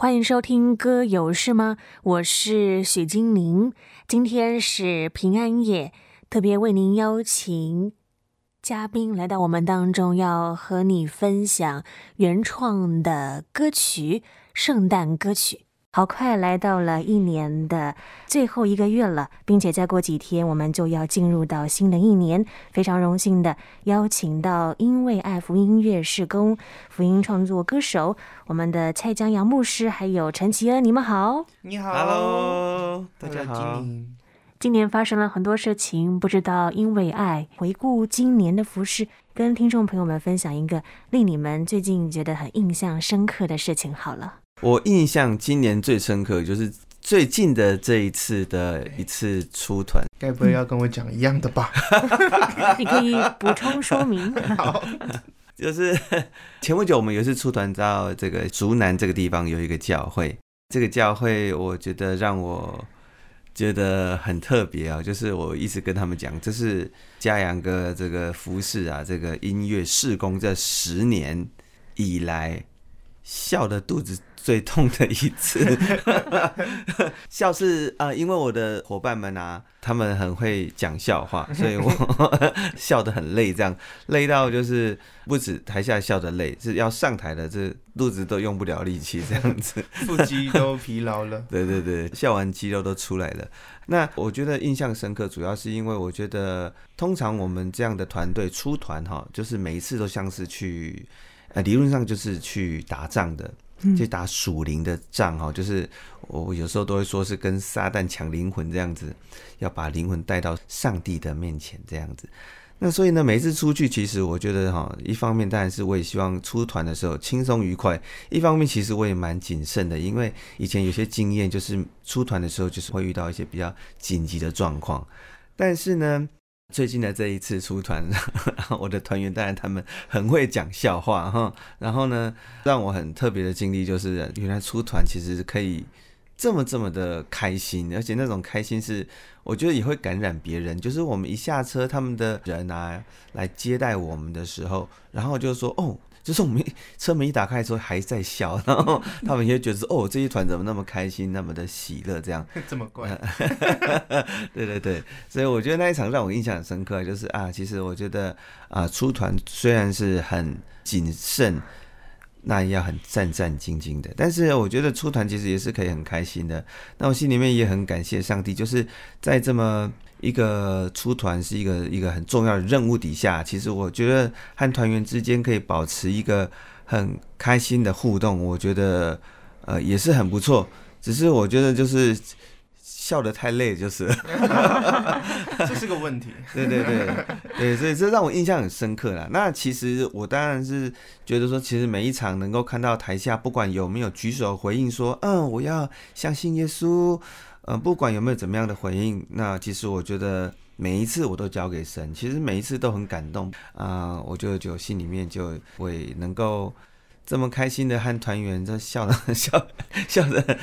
欢迎收听《歌有事吗》，我是许金玲。今天是平安夜，特别为您邀请嘉宾来到我们当中，要和你分享原创的歌曲、圣诞歌曲。好快来到了一年的最后一个月了，并且再过几天我们就要进入到新的一年。非常荣幸的邀请到因为爱福音音乐事工福音创作歌手我们的蔡江阳牧师，还有陈綺恩，你们好。你好，Hello，大家好。今年发生了很多事情，不知道因为爱回顾今年的服饰，跟听众朋友们分享一个令你们最近觉得很印象深刻的事情好了。我印象今年最深刻就是最近的这一次的一次出团，该不会要跟我讲一样的吧？你可以补充说明。好，就是 前不久我们有一次出团到这个竹南这个地方，有一个教会，这个教会我觉得让我觉得很特别啊，就是我一直跟他们讲，这是嘉阳哥这个服饰啊，这个音乐事工这十年以来笑的肚子。最痛的一次，笑是啊、呃，因为我的伙伴们啊，他们很会讲笑话，所以我笑得很累，这样累到就是不止台下笑得累，是要上台的这肚子都用不了力气，这样子，腹肌都疲劳了。对对对，笑完肌肉都出来了。那我觉得印象深刻，主要是因为我觉得通常我们这样的团队出团哈，就是每一次都像是去呃，理论上就是去打仗的。就打属灵的仗哈，就是我有时候都会说是跟撒旦抢灵魂这样子，要把灵魂带到上帝的面前这样子。那所以呢，每次出去，其实我觉得哈，一方面当然是我也希望出团的时候轻松愉快，一方面其实我也蛮谨慎的，因为以前有些经验就是出团的时候就是会遇到一些比较紧急的状况，但是呢。最近的这一次出团，我的团员当然他们很会讲笑话哈，然后呢，让我很特别的经历就是，原来出团其实可以这么这么的开心，而且那种开心是我觉得也会感染别人。就是我们一下车，他们的人啊来接待我们的时候，然后就说哦。就是我们车门一打开的时候还在笑，然后他们也觉得说哦，这一团怎么那么开心，那么的喜乐，这样 这么怪。对对对，所以我觉得那一场让我印象很深刻，就是啊，其实我觉得啊，出团虽然是很谨慎，那也要很战战兢兢的，但是我觉得出团其实也是可以很开心的。那我心里面也很感谢上帝，就是在这么。一个出团是一个一个很重要的任务底下，其实我觉得和团员之间可以保持一个很开心的互动，我觉得呃也是很不错。只是我觉得就是笑得太累，就是 这是个问题。对对对对，所以这让我印象很深刻啦。那其实我当然是觉得说，其实每一场能够看到台下不管有没有举手回应说，嗯，我要相信耶稣。嗯，不管有没有怎么样的回应，那其实我觉得每一次我都交给神，其实每一次都很感动啊、我就就心里面就会能够。这么开心的和团员在笑的 笑笑的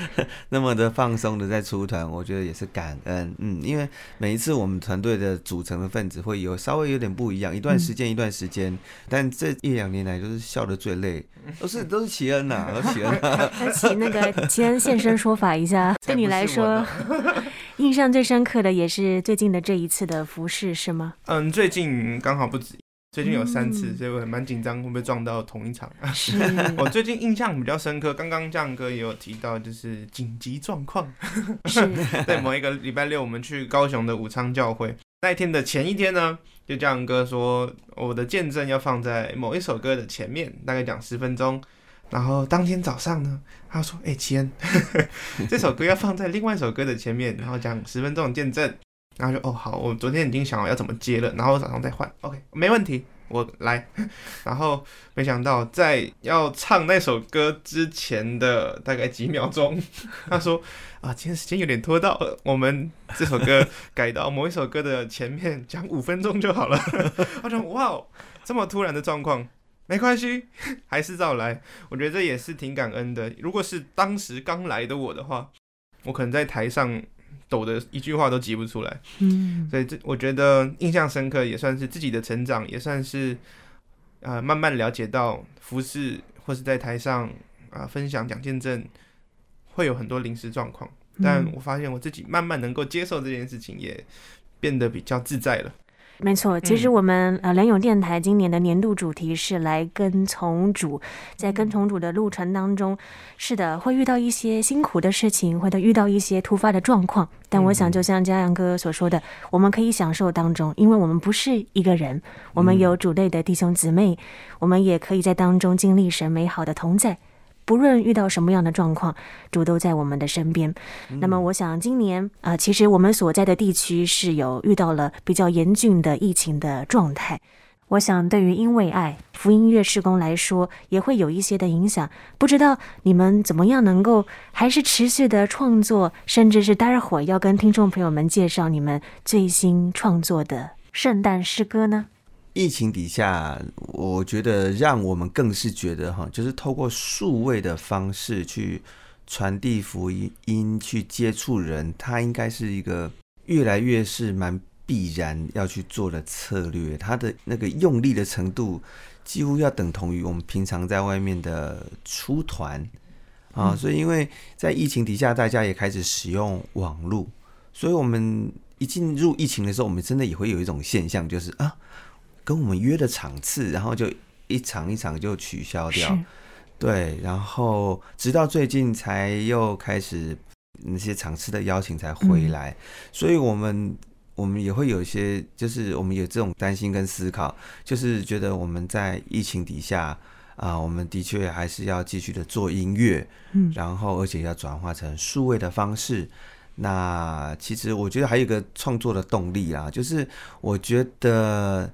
那么的放松的在出团，我觉得也是感恩。嗯，因为每一次我们团队的组成的分子会有稍微有点不一样，一段时间一段时间，嗯、但这一两年来就是笑的最累，都是都是齐恩呐、啊，都是綺恩、啊。请那个齐恩现身说法一下，对你来说印象最深刻的也是最近的这一次的服饰是吗？嗯，最近刚好不止。最近有三次，所以我还蛮紧张，会不会撞到同一场？我最近印象比较深刻，刚刚江哥也有提到，就是紧急状况。在 某一个礼拜六，我们去高雄的武昌教会，那一天的前一天呢，就江哥说我的见证要放在某一首歌的前面，大概讲十分钟。然后当天早上呢，他说：“哎、欸，奇恩，这首歌要放在另外一首歌的前面，然后讲十分钟的见证。”然后就哦好，我昨天已经想好要怎么接了，然后早上再换，OK，没问题，我来。然后没想到在要唱那首歌之前的大概几秒钟，他说啊，今天时间有点拖到，我们这首歌改到某一首歌的前面讲五分钟就好了。我说哇，这么突然的状况，没关系，还是照来。我觉得这也是挺感恩的。如果是当时刚来的我的话，我可能在台上。抖的一句话都挤不出来，嗯，所以这我觉得印象深刻，也算是自己的成长，也算是啊、呃、慢慢了解到服饰或是在台上啊、呃、分享讲见证会有很多临时状况，但我发现我自己慢慢能够接受这件事情，也变得比较自在了。没错，其实我们呃良友电台今年的年度主题是来跟从主，在跟从主的路程当中，是的，会遇到一些辛苦的事情，或者遇到一些突发的状况。但我想，就像嘉阳哥所说的，我们可以享受当中，因为我们不是一个人，我们有主内的弟兄姊妹，我们也可以在当中经历神美好的同在。不论遇到什么样的状况，主都在我们的身边。那么，我想今年啊、呃，其实我们所在的地区是有遇到了比较严峻的疫情的状态。我想，对于因为爱福音音乐事工来说，也会有一些的影响。不知道你们怎么样能够还是持续的创作，甚至是待会儿要跟听众朋友们介绍你们最新创作的圣诞诗歌呢？疫情底下，我觉得让我们更是觉得哈，就是透过数位的方式去传递福音、去接触人，它应该是一个越来越是蛮必然要去做的策略。它的那个用力的程度，几乎要等同于我们平常在外面的出团啊。所以，因为在疫情底下，大家也开始使用网络，所以我们一进入疫情的时候，我们真的也会有一种现象，就是啊。跟我们约的场次，然后就一场一场就取消掉，对，然后直到最近才又开始那些场次的邀请才回来，嗯、所以我们我们也会有一些，就是我们有这种担心跟思考，就是觉得我们在疫情底下啊，我们的确还是要继续的做音乐，嗯，然后而且要转化成数位的方式。那其实我觉得还有一个创作的动力啊，就是我觉得。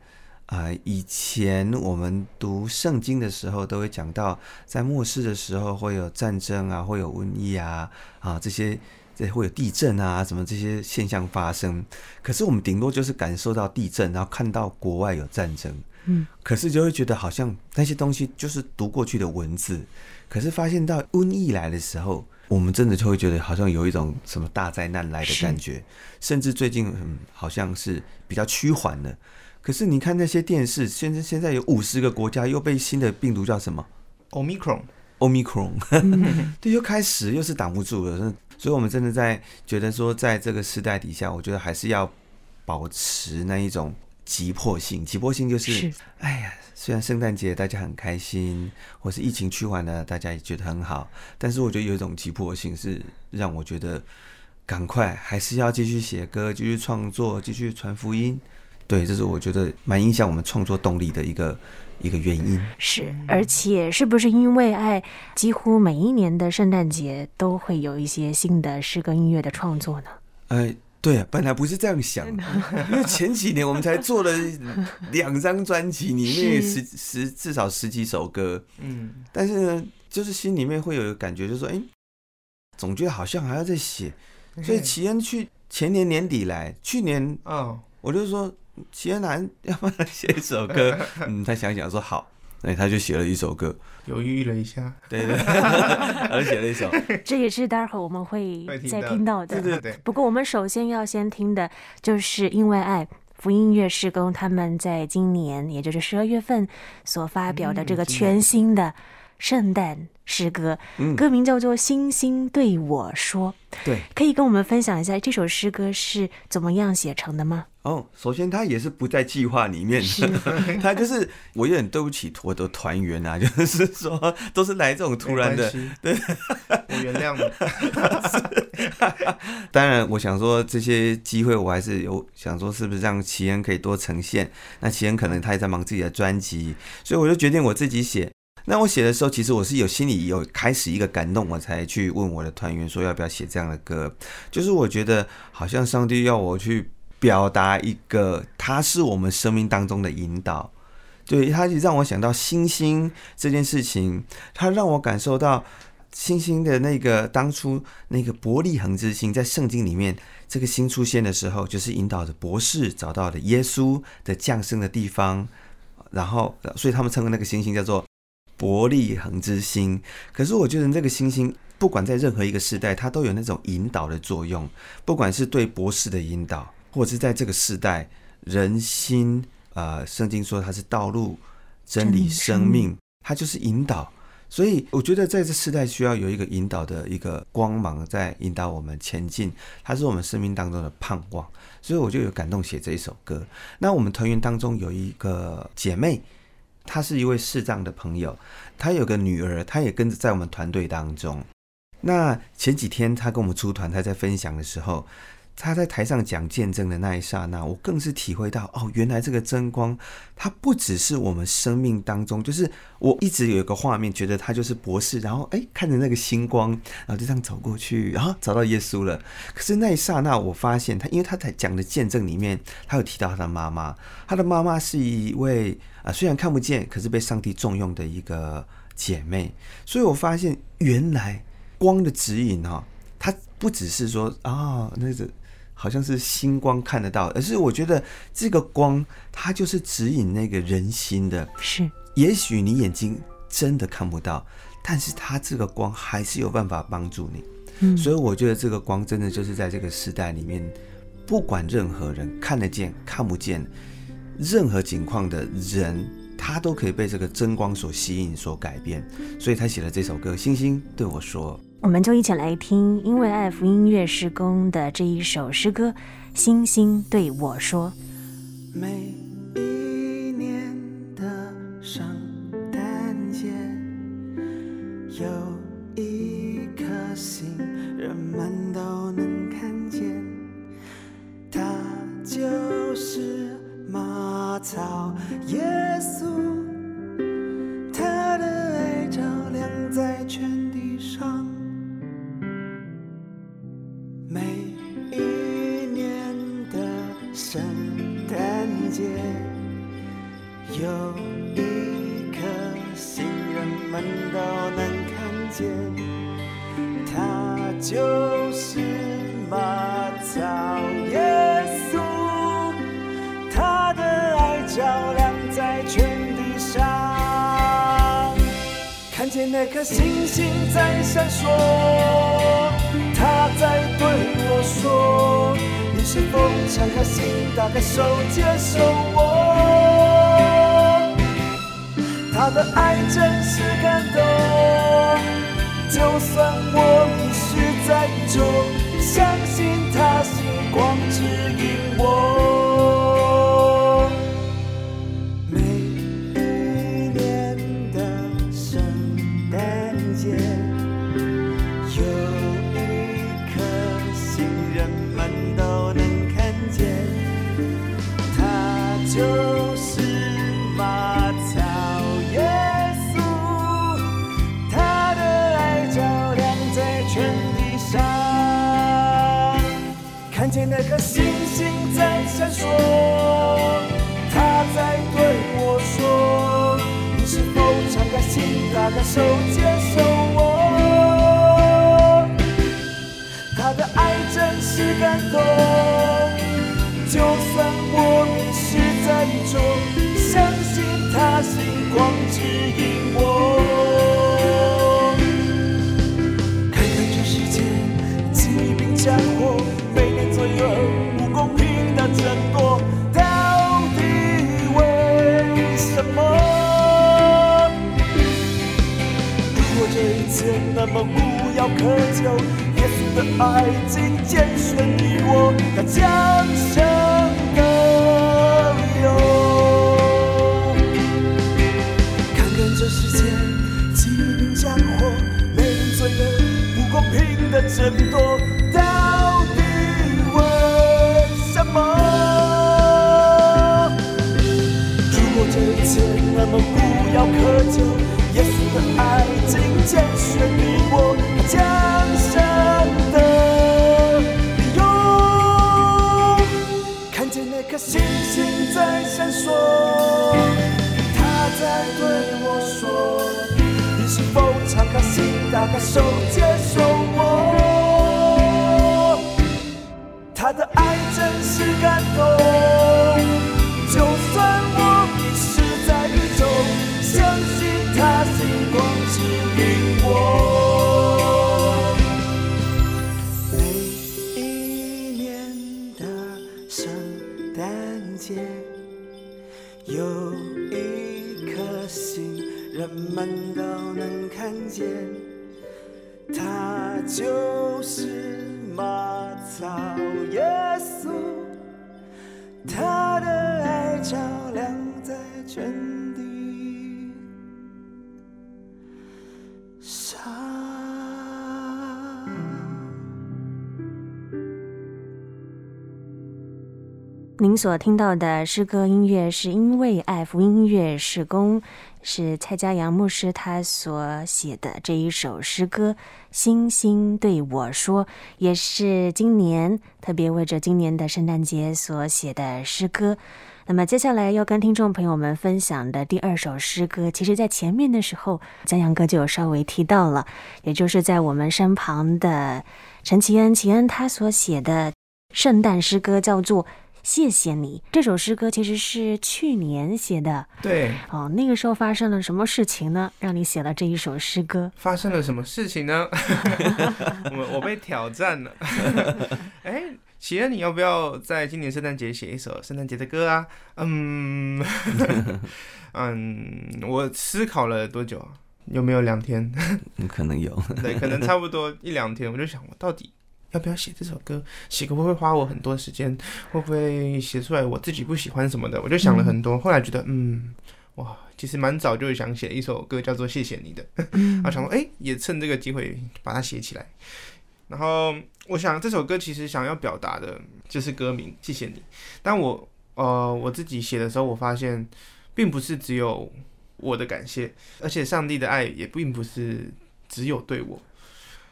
啊、呃，以前我们读圣经的时候，都会讲到，在末世的时候会有战争啊，会有瘟疫啊，啊这些这会有地震啊，什么这些现象发生。可是我们顶多就是感受到地震，然后看到国外有战争，嗯，可是就会觉得好像那些东西就是读过去的文字。可是发现到瘟疫来的时候，我们真的就会觉得好像有一种什么大灾难来的感觉，甚至最近嗯好像是比较趋缓了。可是你看那些电视，现在现在有五十个国家又被新的病毒叫什么？Omicron，Omicron，对，又开始又是挡不住了。所以，我们真的在觉得说，在这个时代底下，我觉得还是要保持那一种急迫性。急迫性就是，是哎呀，虽然圣诞节大家很开心，或是疫情趋缓了，大家也觉得很好，但是我觉得有一种急迫性是让我觉得赶快还是要继续写歌，继续创作，继续传福音。对，这是我觉得蛮影响我们创作动力的一个一个原因。是，而且是不是因为爱，几乎每一年的圣诞节都会有一些新的诗歌音乐的创作呢？哎，对，本来不是这样想，因为前几年我们才做了两张专辑，里面十十至少十几首歌，嗯，但是呢，就是心里面会有一个感觉，就是说，哎，总觉得好像还要再写，所以齐恩去前年年底来，去年啊，我就说。齐恩南要不然写一首歌？嗯，他想想说好，那他就写了一首歌，犹豫了一下，对对，他就写了一首。这也是待会儿我们会再听到的。对对对。不过我们首先要先听的就是因为爱福音音乐事工他们在今年，也就是十二月份所发表的这个全新的圣诞诗歌，歌名叫做《星星对我说》。对，可以跟我们分享一下这首诗歌是怎么样写成的吗？哦，首先他也是不在计划里面的，他 就是我有点对不起我的团员啊，就是说都是来这种突然的，对，我原谅了。当然，我想说这些机会我还是有想说，是不是让齐恩可以多呈现？那齐恩可能他也在忙自己的专辑，所以我就决定我自己写。那我写的时候，其实我是有心里有开始一个感动，我才去问我的团员说要不要写这样的歌，就是我觉得好像上帝要我去。表达一个，他是我们生命当中的引导，对，他就让我想到星星这件事情，他让我感受到星星的那个当初那个伯利恒之星，在圣经里面这个星出现的时候，就是引导着博士找到的耶稣的降生的地方，然后，所以他们称为那个星星叫做伯利恒之星。可是我觉得这个星星，不管在任何一个时代，它都有那种引导的作用，不管是对博士的引导。或者是在这个时代，人心，呃，圣经说它是道路、真理、生命，它就是引导。所以我觉得在这世代需要有一个引导的一个光芒在引导我们前进，它是我们生命当中的盼望。所以我就有感动写这一首歌。那我们团员当中有一个姐妹，他是一位视障的朋友，他有个女儿，他也跟着在我们团队当中。那前几天他跟我们出团，他在分享的时候。他在台上讲见证的那一刹那，我更是体会到哦，原来这个真光，它不只是我们生命当中，就是我一直有一个画面，觉得他就是博士，然后哎，看着那个星光，然后就这样走过去，然后找到耶稣了。可是那一刹那，我发现他，因为他在讲的见证里面，他有提到他的妈妈，他的妈妈是一位啊，虽然看不见，可是被上帝重用的一个姐妹。所以我发现，原来光的指引哈，它不只是说啊、那个。好像是星光看得到，而是我觉得这个光，它就是指引那个人心的。是，也许你眼睛真的看不到，但是它这个光还是有办法帮助你。嗯，所以我觉得这个光真的就是在这个时代里面，不管任何人看得见看不见，任何情况的人，他都可以被这个真光所吸引、所改变。所以他写了这首歌《星星对我说》。我们就一起来听因为爱福音乐施工的这一首诗歌《星星对我说》。每一年的圣诞节，有一颗星，人们都能看见，它就是马草耶稣，那颗星星在闪烁，他在对我说：你是否敞开心，打开手，接受我？他的爱真是感动，就算我迷失在雨中，相信他星光指引我。敞开心，打开手，接受我？”他的爱真是感动，就算我迷失在雨中，相信他星光指引我。那么无药可救，耶稣的爱已经拣选你我，他将生的理由。看看这世界，疾病战祸，没人罪恶，不公平的争夺。打您所听到的诗歌音乐是因为爱福音乐事工，是蔡家阳牧师他所写的这一首诗歌《星星对我说》，也是今年特别为着今年的圣诞节所写的诗歌。那么接下来要跟听众朋友们分享的第二首诗歌，其实在前面的时候，江阳哥就有稍微提到了，也就是在我们身旁的陈奇恩，奇恩他所写的圣诞诗歌叫做。谢谢你，这首诗歌其实是去年写的。对，哦，那个时候发生了什么事情呢？让你写了这一首诗歌？发生了什么事情呢？我我被挑战了。哎，奇恩，你要不要在今年圣诞节写一首圣诞节的歌啊？嗯 嗯，我思考了多久？有没有两天？可能有。对，可能差不多一两天。我就想，我到底。要不要写这首歌？写会不会花我很多时间？会不会写出来我自己不喜欢什么的？我就想了很多，后来觉得，嗯，哇，其实蛮早就想写一首歌，叫做《谢谢你》的。然后想说，哎、欸，也趁这个机会把它写起来。然后我想这首歌其实想要表达的就是歌名《谢谢你》，但我呃我自己写的时候，我发现并不是只有我的感谢，而且上帝的爱也并不是只有对我，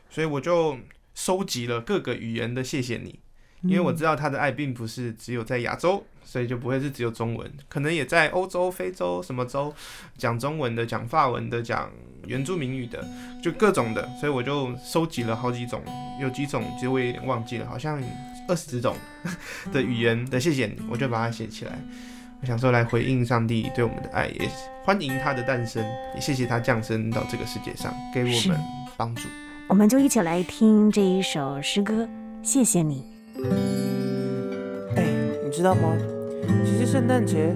所以我就。收集了各个语言的谢谢你，因为我知道他的爱并不是只有在亚洲，所以就不会是只有中文，可能也在欧洲、非洲什么洲讲中文的、讲法文的、讲原住民语的，就各种的，所以我就收集了好几种，有几种其实我也有点忘记了，好像二十种 的语言的谢谢你，我就把它写起来。我想说来回应上帝对我们的爱，也欢迎他的诞生，也谢谢他降生到这个世界上，给我们帮助。我们就一起来听这一首诗歌，谢谢你。哎，你知道吗？其实圣诞节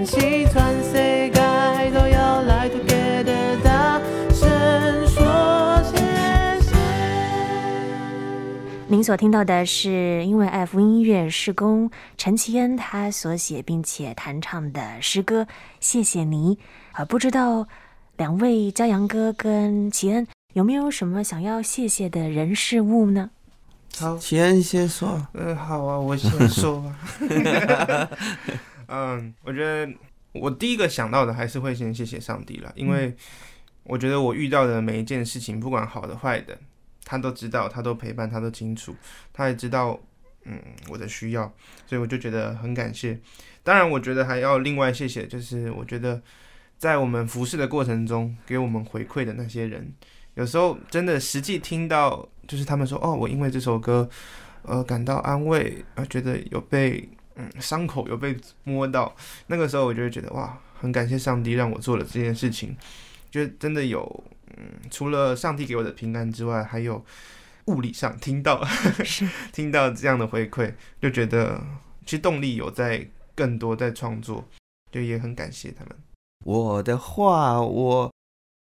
欢喜全世界都要来 together，大声说谢谢。您所听到的是因为爱福音乐事工陈其恩他所写并且弹唱的诗歌《谢谢你》啊，不知道两位骄阳哥跟其恩有没有什么想要谢谢的人事物呢？好，先先说，呃，好啊，我先说吧。嗯，我觉得我第一个想到的还是会先谢谢上帝了，因为我觉得我遇到的每一件事情，不管好的坏的，他都知道，他都陪伴，他都清楚，他也知道，嗯，我的需要，所以我就觉得很感谢。当然，我觉得还要另外谢谢，就是我觉得在我们服侍的过程中，给我们回馈的那些人，有时候真的实际听到。就是他们说哦，我因为这首歌，呃，感到安慰，呃，觉得有被嗯伤口有被摸到，那个时候我就会觉得哇，很感谢上帝让我做了这件事情，就真的有嗯，除了上帝给我的平安之外，还有物理上听到 听到这样的回馈，就觉得其实动力有在更多在创作，就也很感谢他们。我的话我。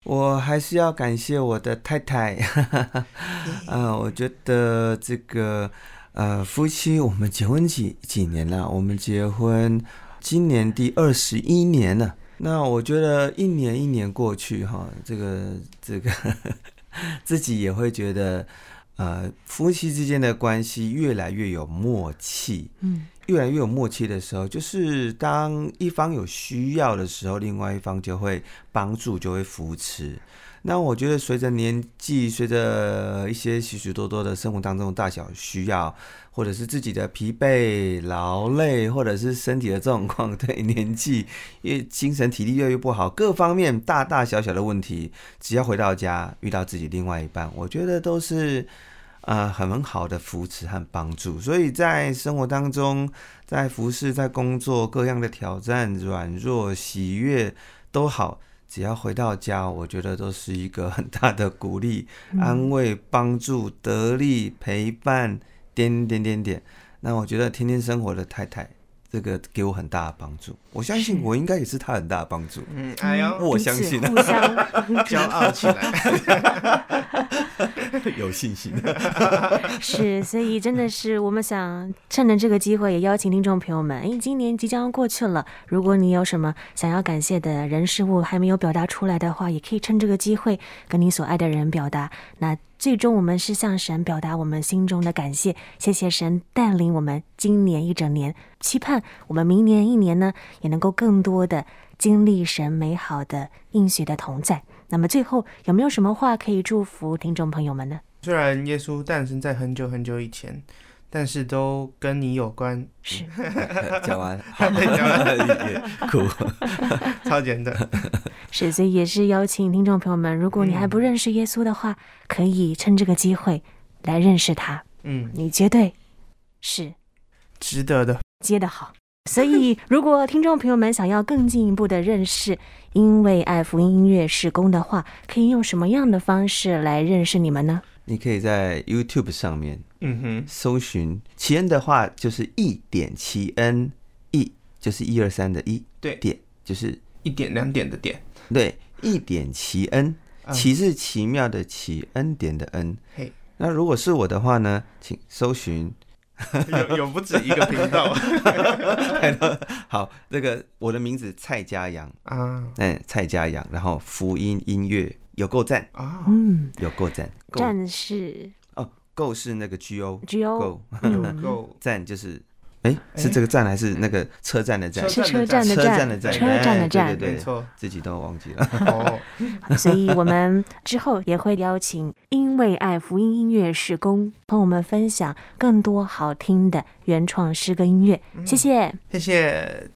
我还是要感谢我的太太，啊、呃，我觉得这个呃夫妻，我们结婚几几年了？我们结婚今年第二十一年了。那我觉得一年一年过去哈，这个 这个 自己也会觉得，呃，夫妻之间的关系越来越有默契。嗯。越来越有默契的时候，就是当一方有需要的时候，另外一方就会帮助，就会扶持。那我觉得，随着年纪，随着一些许许多多的生活当中大小需要，或者是自己的疲惫、劳累，或者是身体的状况，对年纪，因为精神体力越来越不好，各方面大大小小的问题，只要回到家遇到自己另外一半，我觉得都是。呃，很好的扶持和帮助，所以在生活当中，在服侍、在工作各样的挑战、软弱、喜悦都好，只要回到家，我觉得都是一个很大的鼓励、安慰、帮助、得力、陪伴，点点点点。那我觉得天天生活的太太。这个给我很大的帮助，我相信我应该也是他很大的帮助。嗯，哎呦，我相信，互相 骄傲起来，有信心。是，所以真的是我们想趁着这个机会，也邀请听众朋友们，哎，今年即将过去了，如果你有什么想要感谢的人事物还没有表达出来的话，也可以趁这个机会跟你所爱的人表达。那。最终，我们是向神表达我们心中的感谢，谢谢神带领我们今年一整年，期盼我们明年一年呢，也能够更多的经历神美好的应许的同在。那么最后，有没有什么话可以祝福听众朋友们呢？虽然耶稣诞生在很久很久以前。但是都跟你有关，是。讲完，讲完，酷，超简单，是，所以也是邀请听众朋友们，如果你还不认识耶稣的话，可以趁这个机会来认识他，嗯，你绝对是？值得的，接得好。所以，如果听众朋友们想要更进一步的认识，因为爱福音音乐事工的话，可以用什么样的方式来认识你们呢？你可以在 YouTube 上面，嗯哼，搜寻奇恩的话，就是一点奇恩，一就是一二三的一，对，点就是一点两点的点，对，一点奇恩，奇是奇妙的奇，恩典的恩。嘿，那如果是我的话呢，请搜寻，有有不止一个频道，好，那个我的名字蔡家阳啊，嗯，蔡家阳，然后福音音乐。有够赞啊！嗯，有够赞。赞是哦，够是那个 G O G O 够有够 赞就是，哎，是这个站还是那个车站的站？是车站的站。车站的站。车站的站。对对对，自己都忘记了。哦，所以我们之后也会邀请因为爱福音音乐是工和我们分享更多好听的原创诗歌音乐。谢谢，谢谢。